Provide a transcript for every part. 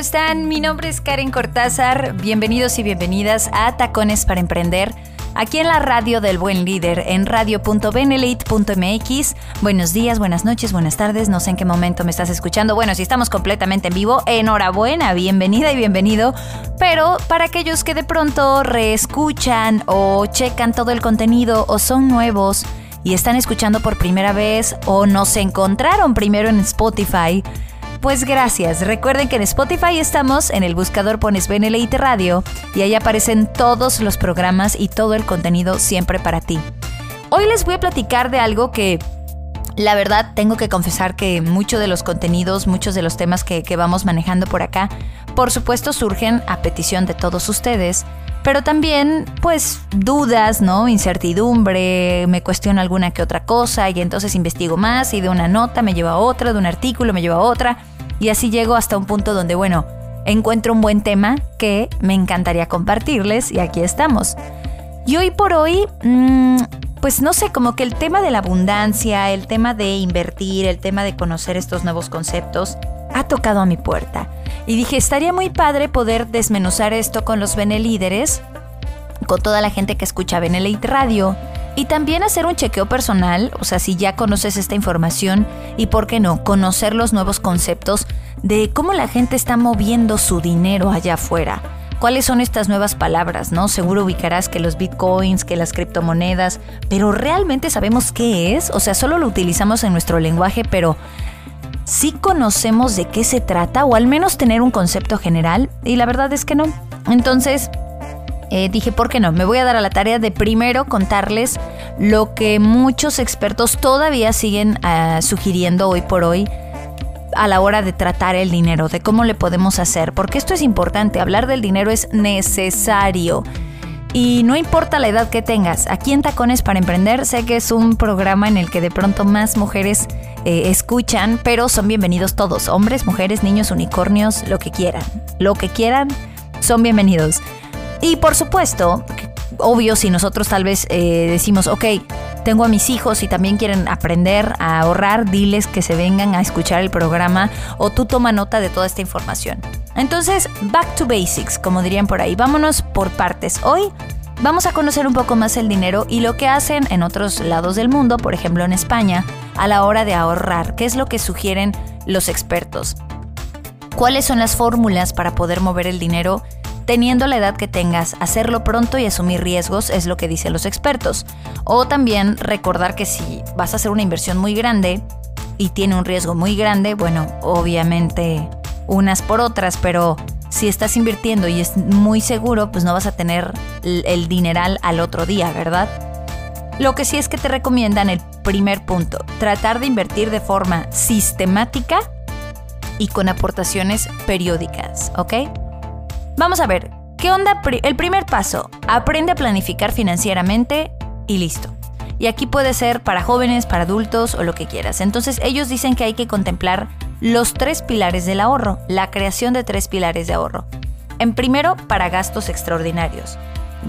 Están? Mi nombre es Karen Cortázar. Bienvenidos y bienvenidas a Tacones para Emprender. Aquí en la radio del buen líder, en radio.benelite.mx. Buenos días, buenas noches, buenas tardes. No sé en qué momento me estás escuchando. Bueno, si estamos completamente en vivo, enhorabuena, bienvenida y bienvenido. Pero para aquellos que de pronto reescuchan o checan todo el contenido o son nuevos y están escuchando por primera vez o nos encontraron primero en Spotify, pues gracias. Recuerden que en Spotify estamos, en el buscador pones Beneleite Radio y ahí aparecen todos los programas y todo el contenido siempre para ti. Hoy les voy a platicar de algo que la verdad tengo que confesar que muchos de los contenidos, muchos de los temas que, que vamos manejando por acá, por supuesto surgen a petición de todos ustedes pero también pues dudas, ¿no? Incertidumbre, me cuestiono alguna que otra cosa y entonces investigo más y de una nota me lleva a otra, de un artículo me lleva a otra y así llego hasta un punto donde, bueno, encuentro un buen tema que me encantaría compartirles y aquí estamos. Y hoy por hoy, mm, pues no sé, como que el tema de la abundancia, el tema de invertir, el tema de conocer estos nuevos conceptos, ha tocado a mi puerta. Y dije, estaría muy padre poder desmenuzar esto con los Benelíderes, con toda la gente que escucha Benelite Radio, y también hacer un chequeo personal, o sea, si ya conoces esta información y, ¿por qué no?, conocer los nuevos conceptos de cómo la gente está moviendo su dinero allá afuera. ¿Cuáles son estas nuevas palabras, no? Seguro ubicarás que los bitcoins, que las criptomonedas, pero ¿realmente sabemos qué es? O sea, solo lo utilizamos en nuestro lenguaje, pero sí conocemos de qué se trata o al menos tener un concepto general y la verdad es que no. Entonces, eh, dije, ¿por qué no? Me voy a dar a la tarea de primero contarles lo que muchos expertos todavía siguen ah, sugiriendo hoy por hoy a la hora de tratar el dinero, de cómo le podemos hacer, porque esto es importante, hablar del dinero es necesario. Y no importa la edad que tengas, aquí en Tacones para Emprender sé que es un programa en el que de pronto más mujeres eh, escuchan, pero son bienvenidos todos, hombres, mujeres, niños, unicornios, lo que quieran. Lo que quieran, son bienvenidos. Y por supuesto, obvio, si nosotros tal vez eh, decimos, ok, tengo a mis hijos y también quieren aprender a ahorrar, diles que se vengan a escuchar el programa o tú toma nota de toda esta información. Entonces, back to basics, como dirían por ahí, vámonos por partes. Hoy vamos a conocer un poco más el dinero y lo que hacen en otros lados del mundo, por ejemplo en España, a la hora de ahorrar, qué es lo que sugieren los expertos. ¿Cuáles son las fórmulas para poder mover el dinero teniendo la edad que tengas, hacerlo pronto y asumir riesgos es lo que dicen los expertos. O también recordar que si vas a hacer una inversión muy grande y tiene un riesgo muy grande, bueno, obviamente unas por otras, pero si estás invirtiendo y es muy seguro, pues no vas a tener el dineral al otro día, ¿verdad? Lo que sí es que te recomiendan el primer punto, tratar de invertir de forma sistemática y con aportaciones periódicas, ¿ok? Vamos a ver, ¿qué onda? El primer paso, aprende a planificar financieramente y listo. Y aquí puede ser para jóvenes, para adultos o lo que quieras. Entonces ellos dicen que hay que contemplar los tres pilares del ahorro, la creación de tres pilares de ahorro. En primero, para gastos extraordinarios.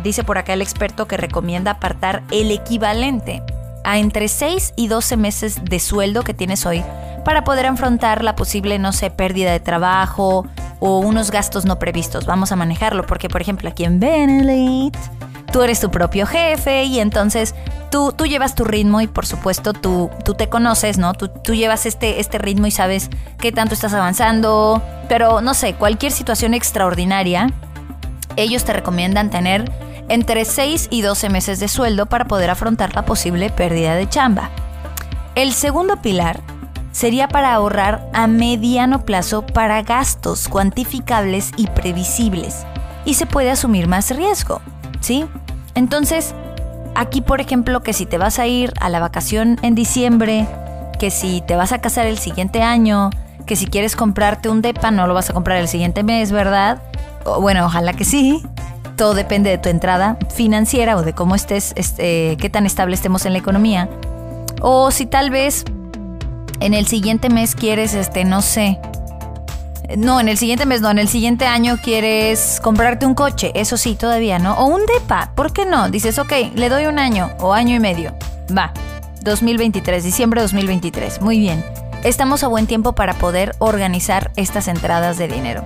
Dice por acá el experto que recomienda apartar el equivalente a entre 6 y 12 meses de sueldo que tienes hoy para poder afrontar la posible, no sé, pérdida de trabajo, o unos gastos no previstos. Vamos a manejarlo porque, por ejemplo, aquí en Benelite, tú eres tu propio jefe y entonces tú, tú llevas tu ritmo y por supuesto tú, tú te conoces, ¿no? Tú, tú llevas este, este ritmo y sabes qué tanto estás avanzando. Pero no sé, cualquier situación extraordinaria, ellos te recomiendan tener entre 6 y 12 meses de sueldo para poder afrontar la posible pérdida de chamba. El segundo pilar sería para ahorrar a mediano plazo para gastos cuantificables y previsibles y se puede asumir más riesgo, ¿sí? Entonces, aquí por ejemplo, que si te vas a ir a la vacación en diciembre, que si te vas a casar el siguiente año, que si quieres comprarte un DEPA, no lo vas a comprar el siguiente mes, ¿verdad? bueno, ojalá que sí. Todo depende de tu entrada financiera o de cómo estés, este, qué tan estable estemos en la economía. O si tal vez en el siguiente mes quieres, este, no sé. No, en el siguiente mes no, en el siguiente año quieres comprarte un coche, eso sí, todavía, ¿no? O un DEPA, ¿por qué no? Dices, ok, le doy un año o año y medio. Va, 2023, diciembre 2023, muy bien. Estamos a buen tiempo para poder organizar estas entradas de dinero.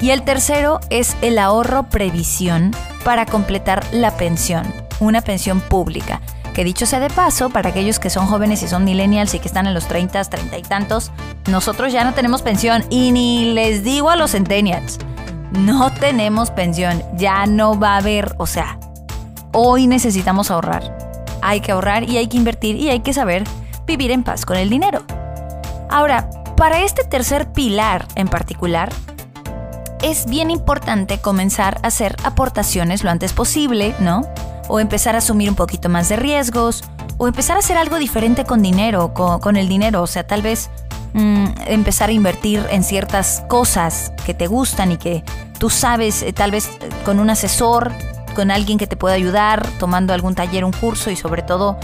Y el tercero es el ahorro previsión para completar la pensión, una pensión pública. Que dicho sea de paso, para aquellos que son jóvenes y son millennials y que están en los 30, 30 y tantos, nosotros ya no tenemos pensión y ni les digo a los centennials, no tenemos pensión, ya no va a haber, o sea, hoy necesitamos ahorrar. Hay que ahorrar y hay que invertir y hay que saber vivir en paz con el dinero. Ahora, para este tercer pilar en particular, es bien importante comenzar a hacer aportaciones lo antes posible, ¿no? O empezar a asumir un poquito más de riesgos, o empezar a hacer algo diferente con dinero, con, el dinero, o sea, tal vez mm, empezar a invertir en ciertas cosas que te gustan y que tú sabes, eh, tal vez eh, con un asesor, con alguien que te pueda ayudar, tomando algún taller, un curso y sobre todo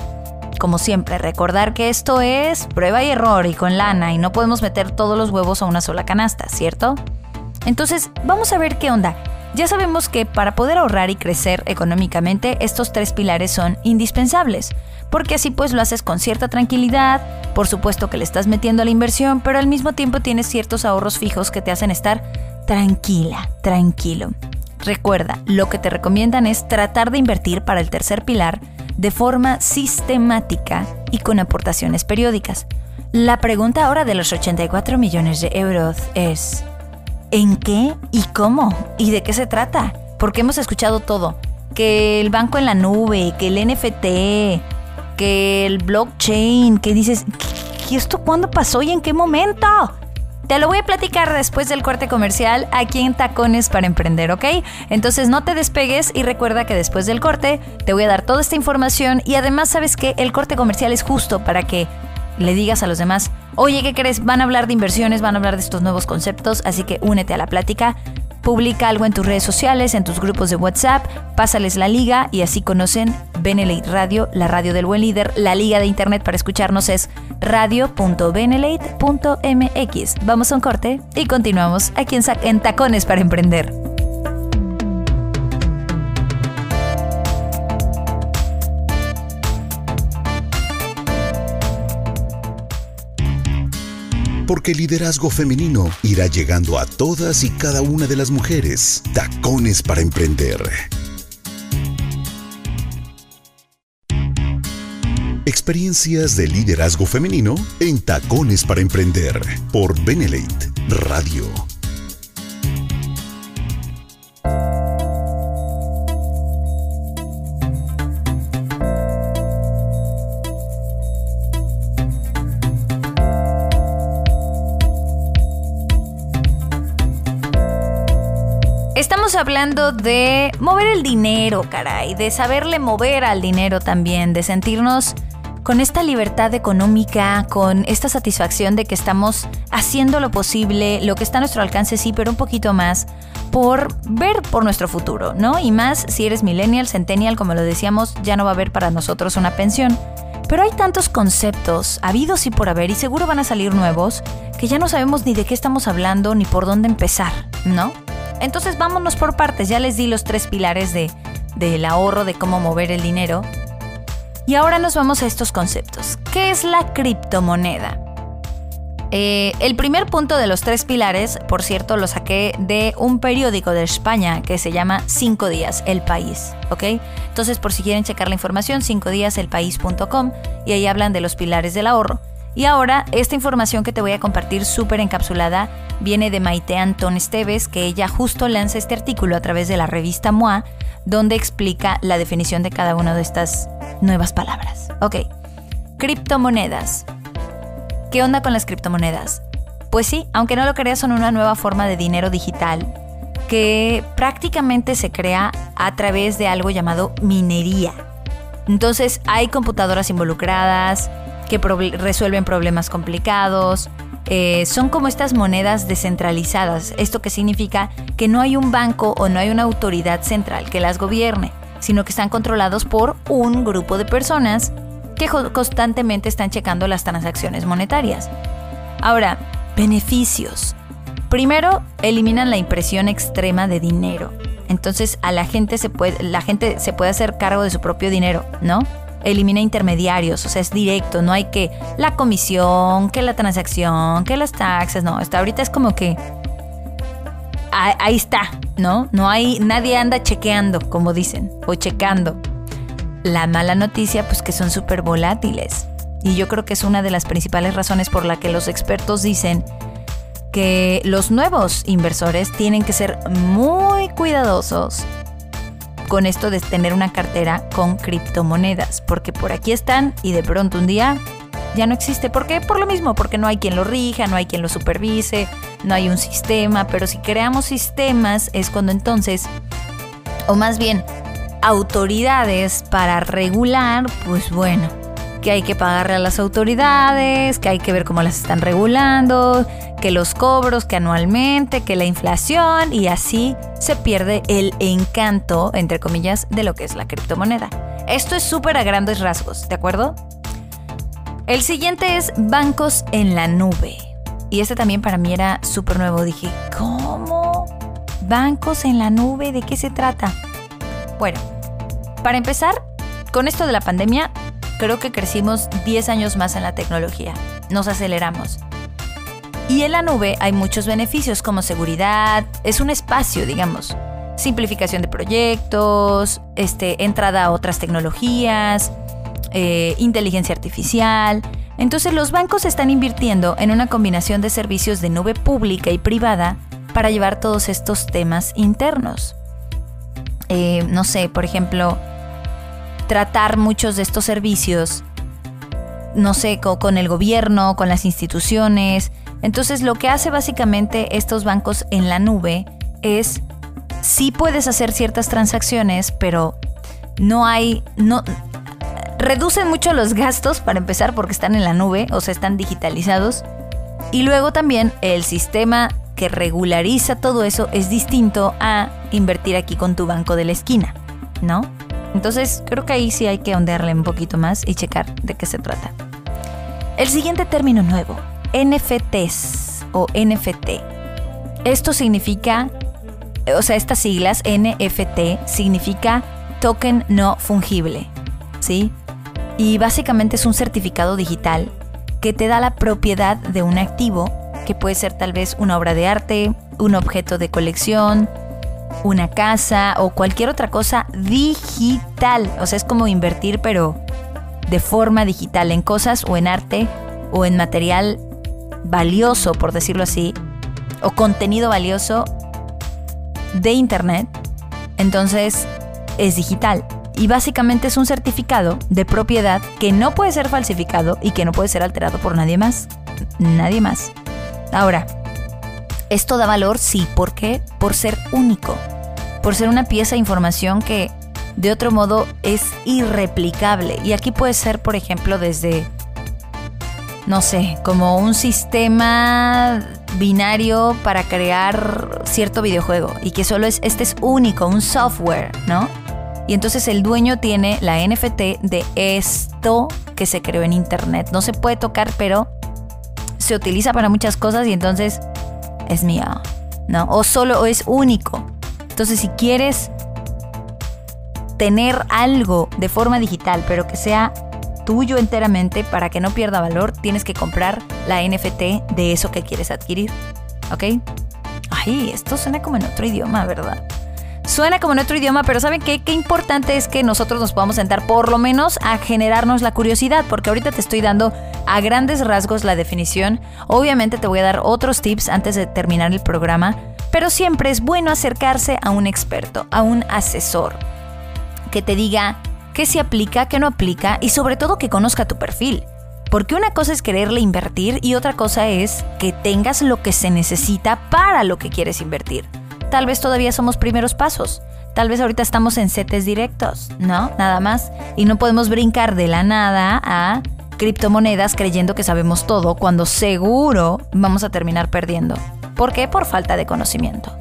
como siempre, recordar que esto es prueba y error y con lana y no podemos meter todos los huevos a una sola canasta, ¿cierto? Entonces, vamos a ver qué onda. Ya sabemos que para poder ahorrar y crecer económicamente, estos tres pilares son indispensables, porque así pues lo haces con cierta tranquilidad, por supuesto que le estás metiendo a la inversión, pero al mismo tiempo tienes ciertos ahorros fijos que te hacen estar tranquila, tranquilo. Recuerda, lo que te recomiendan es tratar de invertir para el tercer pilar de forma sistemática y con aportaciones periódicas. La pregunta ahora de los 84 millones de euros es, en qué y cómo y de qué se trata. Porque hemos escuchado todo. Que el banco en la nube, que el NFT, que el blockchain, que dices, ¿y esto cuándo pasó y en qué momento? Te lo voy a platicar después del corte comercial aquí en Tacones para Emprender, ¿ok? Entonces no te despegues y recuerda que después del corte te voy a dar toda esta información y además sabes que el corte comercial es justo para que le digas a los demás, oye, ¿qué crees? Van a hablar de inversiones, van a hablar de estos nuevos conceptos, así que únete a la plática. Publica algo en tus redes sociales, en tus grupos de WhatsApp, pásales la liga y así conocen Benelate Radio, la radio del buen líder. La liga de internet para escucharnos es radio.benelate.mx. Vamos a un corte y continuamos aquí en, en Tacones para Emprender. Porque el liderazgo femenino irá llegando a todas y cada una de las mujeres. Tacones para emprender. Experiencias de liderazgo femenino en Tacones para emprender por Benelate Radio. Hablando de mover el dinero, caray, de saberle mover al dinero también, de sentirnos con esta libertad económica, con esta satisfacción de que estamos haciendo lo posible, lo que está a nuestro alcance, sí, pero un poquito más, por ver por nuestro futuro, ¿no? Y más si eres millennial, centennial, como lo decíamos, ya no va a haber para nosotros una pensión. Pero hay tantos conceptos, habidos y por haber, y seguro van a salir nuevos, que ya no sabemos ni de qué estamos hablando ni por dónde empezar, ¿no? Entonces vámonos por partes, ya les di los tres pilares de, del ahorro, de cómo mover el dinero. Y ahora nos vamos a estos conceptos. ¿Qué es la criptomoneda? Eh, el primer punto de los tres pilares, por cierto, lo saqué de un periódico de España que se llama Cinco Días, El País, ¿ok? Entonces, por si quieren checar la información, cinco días elpaís.com y ahí hablan de los pilares del ahorro. Y ahora, esta información que te voy a compartir súper encapsulada viene de Maite Antón Esteves, que ella justo lanza este artículo a través de la revista MOA, donde explica la definición de cada una de estas nuevas palabras. Ok, criptomonedas. ¿Qué onda con las criptomonedas? Pues sí, aunque no lo creas, son una nueva forma de dinero digital que prácticamente se crea a través de algo llamado minería. Entonces hay computadoras involucradas que resuelven problemas complicados. Eh, son como estas monedas descentralizadas. Esto que significa que no hay un banco o no hay una autoridad central que las gobierne, sino que están controlados por un grupo de personas que constantemente están checando las transacciones monetarias. Ahora, beneficios. Primero, eliminan la impresión extrema de dinero. Entonces, a la gente se puede, la gente se puede hacer cargo de su propio dinero, ¿no? Elimina intermediarios, o sea, es directo, no hay que la comisión, que la transacción, que las taxas, no, hasta ahorita es como que ahí está, ¿no? No hay, nadie anda chequeando, como dicen, o checando. La mala noticia, pues que son súper volátiles. Y yo creo que es una de las principales razones por la que los expertos dicen que los nuevos inversores tienen que ser muy cuidadosos con esto de tener una cartera con criptomonedas, porque por aquí están y de pronto un día ya no existe. ¿Por qué? Por lo mismo, porque no hay quien lo rija, no hay quien lo supervise, no hay un sistema, pero si creamos sistemas es cuando entonces, o más bien, autoridades para regular, pues bueno, que hay que pagarle a las autoridades, que hay que ver cómo las están regulando, que los cobros, que anualmente, que la inflación y así se pierde el encanto, entre comillas, de lo que es la criptomoneda. Esto es súper a grandes rasgos, ¿de acuerdo? El siguiente es bancos en la nube. Y este también para mí era súper nuevo. Dije, ¿cómo? ¿Bancos en la nube? ¿De qué se trata? Bueno, para empezar, con esto de la pandemia, creo que crecimos 10 años más en la tecnología. Nos aceleramos. Y en la nube hay muchos beneficios como seguridad, es un espacio, digamos, simplificación de proyectos, este, entrada a otras tecnologías, eh, inteligencia artificial. Entonces los bancos están invirtiendo en una combinación de servicios de nube pública y privada para llevar todos estos temas internos. Eh, no sé, por ejemplo, tratar muchos de estos servicios, no sé, con, el gobierno, con las instituciones. Entonces lo que hace básicamente estos bancos en la nube es, sí puedes hacer ciertas transacciones, pero no hay, no, reducen mucho los gastos para empezar porque están en la nube, o sea, están digitalizados. Y luego también el sistema que regulariza todo eso es distinto a invertir aquí con tu banco de la esquina, ¿no? Entonces creo que ahí sí hay que ondearle un poquito más y checar de qué se trata. El siguiente término nuevo, NFTs o NFT. Esto significa, o sea, estas siglas NFT significa token no fungible, ¿sí? Y básicamente es un certificado digital que te da la propiedad de un activo que puede ser tal vez una obra de arte, un objeto de colección, una casa o cualquier otra cosa digital. O sea, es como invertir, pero de forma digital, en cosas o en arte o en material valioso, por decirlo así, o contenido valioso de Internet. Entonces, es digital. Y básicamente es un certificado de propiedad que no puede ser falsificado y que no puede ser alterado por nadie más. Nadie más. Ahora, esto da valor, sí, ¿por qué? Por ser único, por ser una pieza de información que de otro modo es irreplicable. Y aquí puede ser, por ejemplo, desde, no sé, como un sistema binario para crear cierto videojuego y que solo es, este es único, un software, ¿no? Y entonces el dueño tiene la NFT de esto que se creó en Internet. No se puede tocar, pero se utiliza para muchas cosas y entonces es mío, ¿no? O solo es único. Entonces, si quieres tener algo de forma digital, pero que sea tuyo enteramente para que no pierda valor, tienes que comprar la NFT de eso que quieres adquirir. ¿Ok? Ay, esto suena como en otro idioma, ¿verdad? Suena como en otro idioma, pero ¿saben qué? Qué importante es que nosotros nos podamos sentar por lo menos a generarnos la curiosidad, porque ahorita te estoy dando a grandes rasgos la definición. Obviamente te voy a dar otros tips antes de terminar el programa, pero siempre es bueno acercarse a un experto, a un asesor, que te diga qué se aplica, qué no aplica y sobre todo que conozca tu perfil. Porque una cosa es quererle invertir y otra cosa es que tengas lo que se necesita para lo que quieres invertir. Tal vez todavía somos primeros pasos. Tal vez ahorita estamos en setes directos, ¿no? Nada más. Y no podemos brincar de la nada a criptomonedas creyendo que sabemos todo cuando seguro vamos a terminar perdiendo. ¿Por qué? Por falta de conocimiento.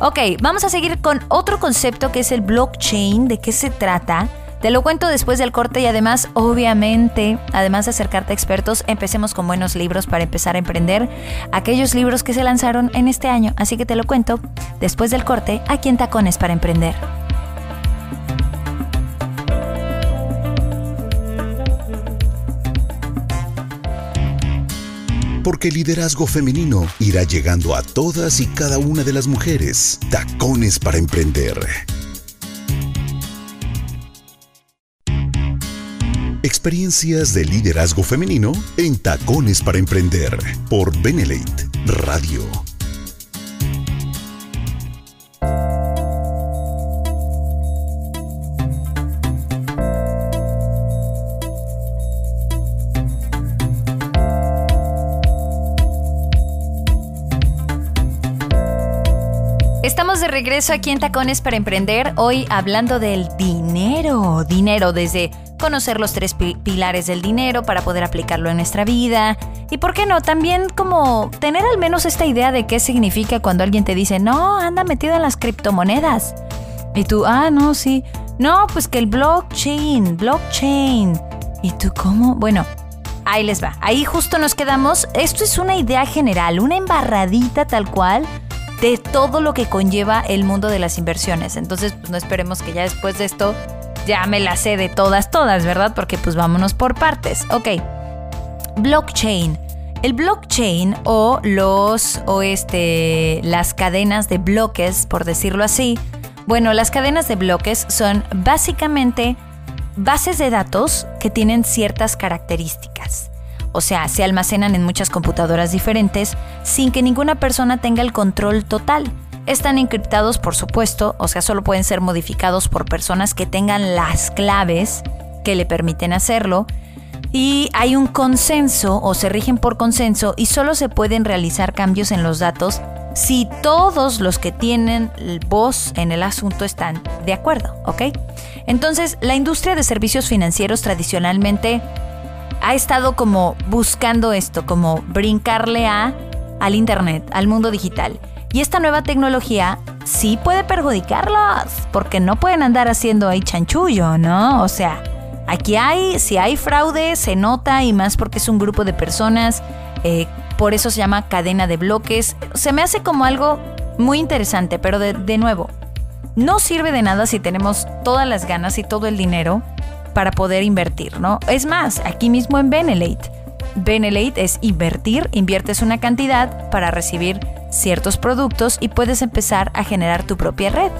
Ok, vamos a seguir con otro concepto que es el blockchain. ¿De qué se trata? Te lo cuento después del corte y además, obviamente, además de acercarte a expertos, empecemos con buenos libros para empezar a emprender aquellos libros que se lanzaron en este año. Así que te lo cuento después del corte aquí en Tacones para Emprender. Porque el liderazgo femenino irá llegando a todas y cada una de las mujeres. Tacones para Emprender Experiencias de liderazgo femenino en Tacones para Emprender por Benelate Radio. Estamos de regreso aquí en Tacones para Emprender, hoy hablando del dinero, dinero desde conocer los tres pilares del dinero para poder aplicarlo en nuestra vida. Y por qué no, también como tener al menos esta idea de qué significa cuando alguien te dice, no, anda metido en las criptomonedas. Y tú, ah, no, sí. No, pues que el blockchain, blockchain. ¿Y tú cómo? Bueno, ahí les va. Ahí justo nos quedamos. Esto es una idea general, una embarradita tal cual de todo lo que conlleva el mundo de las inversiones. Entonces, pues no esperemos que ya después de esto ya me la sé de todas, todas, ¿verdad? Porque pues vámonos por partes. Ok. Blockchain. El blockchain o los o este las cadenas de bloques, por decirlo así. Bueno, las cadenas de bloques son básicamente bases de datos que tienen ciertas características. O sea, se almacenan en muchas computadoras diferentes sin que ninguna persona tenga el control total. Están encriptados, por supuesto, o sea, solo pueden ser modificados por personas que tengan las claves que le permiten hacerlo. Y hay un consenso o se rigen por consenso y solo se pueden realizar cambios en los datos si todos los que tienen voz en el asunto están de acuerdo, ¿ok? Entonces, la industria de servicios financieros tradicionalmente ha estado como buscando esto, como brincarle a al internet, al mundo digital. Y esta nueva tecnología sí puede perjudicarlos, porque no pueden andar haciendo ahí chanchullo, ¿no? O sea, aquí hay, si hay fraude, se nota y más porque es un grupo de personas, eh, por eso se llama cadena de bloques. Se me hace como algo muy interesante, pero de, de nuevo, no sirve de nada si tenemos todas las ganas y todo el dinero para poder invertir, ¿no? Es más, aquí mismo en Benelate. Benelate es invertir, inviertes una cantidad para recibir ciertos productos y puedes empezar a generar tu propia red.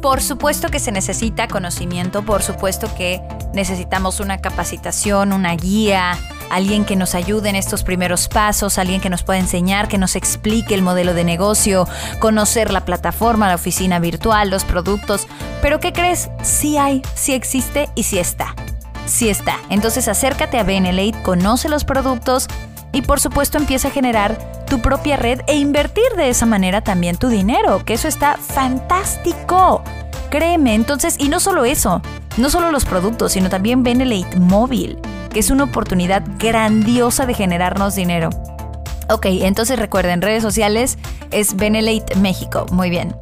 Por supuesto que se necesita conocimiento, por supuesto que necesitamos una capacitación, una guía, alguien que nos ayude en estos primeros pasos, alguien que nos pueda enseñar, que nos explique el modelo de negocio, conocer la plataforma, la oficina virtual, los productos. Pero ¿qué crees? Sí hay, sí existe y sí está. Sí está. Entonces acércate a Benelate, conoce los productos y por supuesto empieza a generar tu propia red e invertir de esa manera también tu dinero, que eso está fantástico. Créeme, entonces, y no solo eso, no solo los productos, sino también Benelate Móvil, que es una oportunidad grandiosa de generarnos dinero. Ok, entonces recuerden, redes sociales es Benelate México. Muy bien.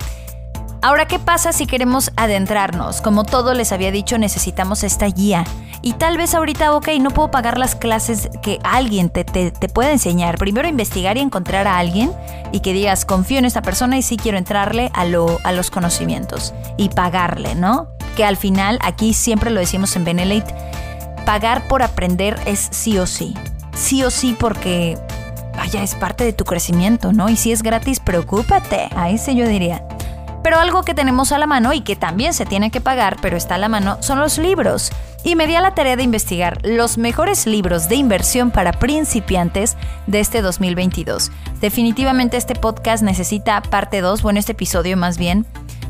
Ahora, ¿qué pasa si queremos adentrarnos? Como todo les había dicho, necesitamos esta guía. Y tal vez ahorita, ok, no puedo pagar las clases que alguien te, te, pueda enseñar. Primero investigar y encontrar a alguien y que digas, confío en esta persona y sí quiero entrarle a, lo, a los conocimientos y pagarle, ¿no? Que al final, aquí siempre lo decimos en Benelate, pagar por aprender es sí o sí. Sí o sí porque, vaya, es parte de tu crecimiento, ¿no? Y si es gratis, preocúpate. Ahí sí yo diría. Pero algo que tenemos a la mano y que también se tiene que pagar, pero está a la mano, son los libros y me di a la tarea de investigar los mejores libros de inversión para principiantes de este 2022. Definitivamente este podcast necesita parte 2, bueno, este episodio más bien,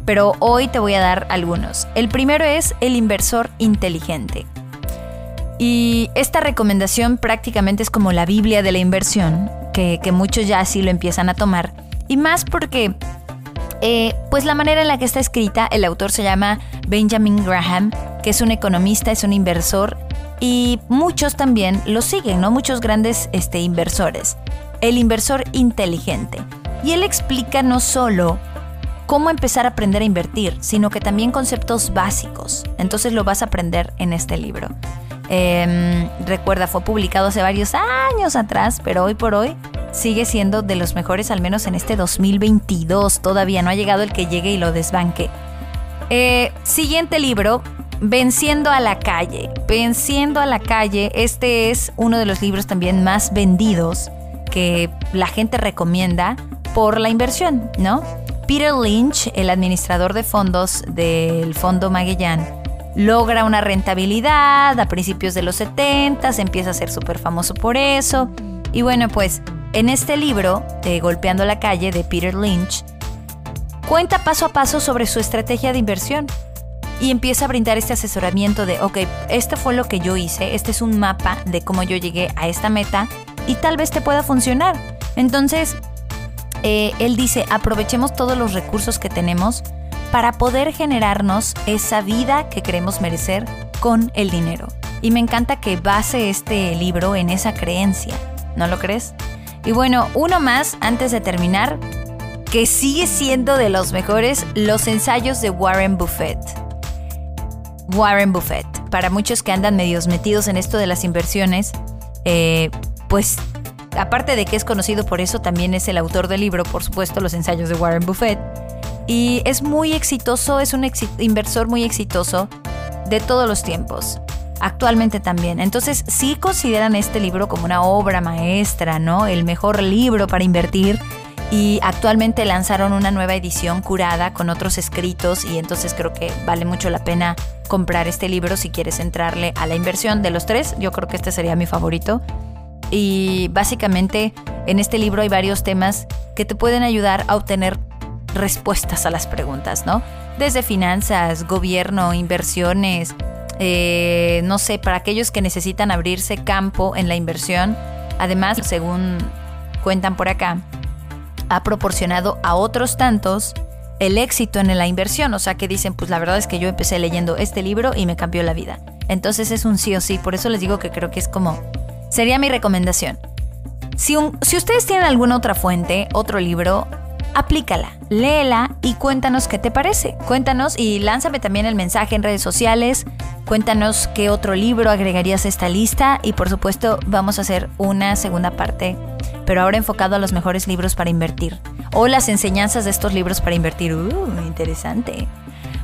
pero hoy te voy a dar algunos. El primero es El inversor inteligente. Y esta recomendación prácticamente es como la Biblia de la inversión, que, muchos ya así lo empiezan a tomar Y más porque, eh, pues la manera en la que está escrita, el autor se llama Benjamin Graham, que es un economista, es un inversor y muchos también lo siguen, ¿no? Muchos grandes este, inversores. El inversor inteligente. Y él explica no solo cómo empezar a aprender a invertir, sino que también conceptos básicos. Entonces lo vas a aprender en este libro. Em, recuerda, fue publicado hace varios años atrás, pero hoy por hoy sigue siendo de los mejores, al menos en este 2022. Todavía no ha llegado el que llegue y lo desbanque. Eh, siguiente libro, Venciendo a la calle. Venciendo a la calle, este es uno de los libros también más vendidos que la gente recomienda por la inversión, ¿no? Peter Lynch, el administrador de fondos del Fondo Magellan, logra una rentabilidad a principios de los 70, empieza a ser súper famoso por eso. Y bueno, pues en este libro, de Golpeando la calle, de Peter Lynch, cuenta paso a paso sobre su estrategia de inversión y empieza a brindar este asesoramiento de, ok, esto fue lo que yo hice, este es un mapa de cómo yo llegué a esta meta y tal vez te pueda funcionar. Entonces, eh, él dice, aprovechemos todos los recursos que tenemos para poder generarnos esa vida que queremos merecer con el dinero. Y me encanta que base este libro en esa creencia, ¿no lo crees? Y bueno, uno más antes de terminar, que sigue siendo de los mejores, los ensayos de Warren Buffett. Warren Buffett. Para muchos que andan medios metidos en esto de las inversiones, eh, pues aparte de que es conocido por eso, también es el autor del libro, por supuesto, Los ensayos de Warren Buffett. Y es muy exitoso, es un inversor muy exitoso de todos los tiempos. Actualmente también. Entonces, sí consideran este libro como una obra maestra, ¿no? El mejor libro para invertir y actualmente lanzaron una nueva edición curada con otros escritos y entonces creo que vale mucho la pena comprar este libro si quieres entrarle a la inversión de los tres. Yo creo que este sería mi favorito. Y básicamente en este libro hay varios temas que te pueden ayudar a obtener respuestas a las preguntas, ¿no? Desde finanzas, gobierno, inversiones, eh, no sé, para aquellos que necesitan abrirse campo en la inversión. Además, según cuentan por acá, ha proporcionado a otros tantos el éxito en la inversión. O sea, que dicen, pues la verdad es que yo empecé leyendo este libro y me cambió la vida. Entonces es un sí o sí. Por eso les digo que creo que es como... Sería mi recomendación. Si, si ustedes tienen alguna otra fuente, otro libro, aplícala, léela y cuéntanos qué te parece. Cuéntanos y lánzame también el mensaje en redes sociales. Cuéntanos qué otro libro agregarías a esta lista y por supuesto vamos a hacer una segunda parte pero ahora enfocado a los mejores libros para invertir o las enseñanzas de estos libros para invertir. Uh, interesante.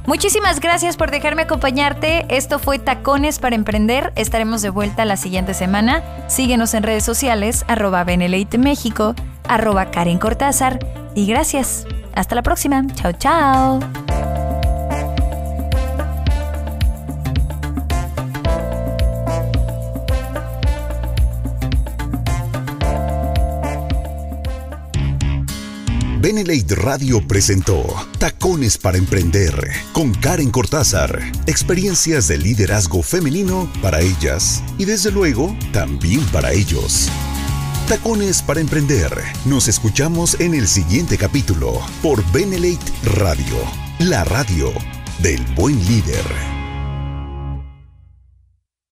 Muchísimas gracias por dejarme acompañarte. Esto fue Tacones para Emprender. Estaremos de vuelta la siguiente semana. Síguenos en redes sociales, arroba Beneleite México, arroba Karen Cortázar. Y gracias. Hasta la próxima. Chao, chao. Benelate Radio presentó Tacones para Emprender con Karen Cortázar. Experiencias de liderazgo femenino para ellas y desde luego también para ellos. Tacones para Emprender. Nos escuchamos en el siguiente capítulo por Benelate Radio, la radio del buen líder.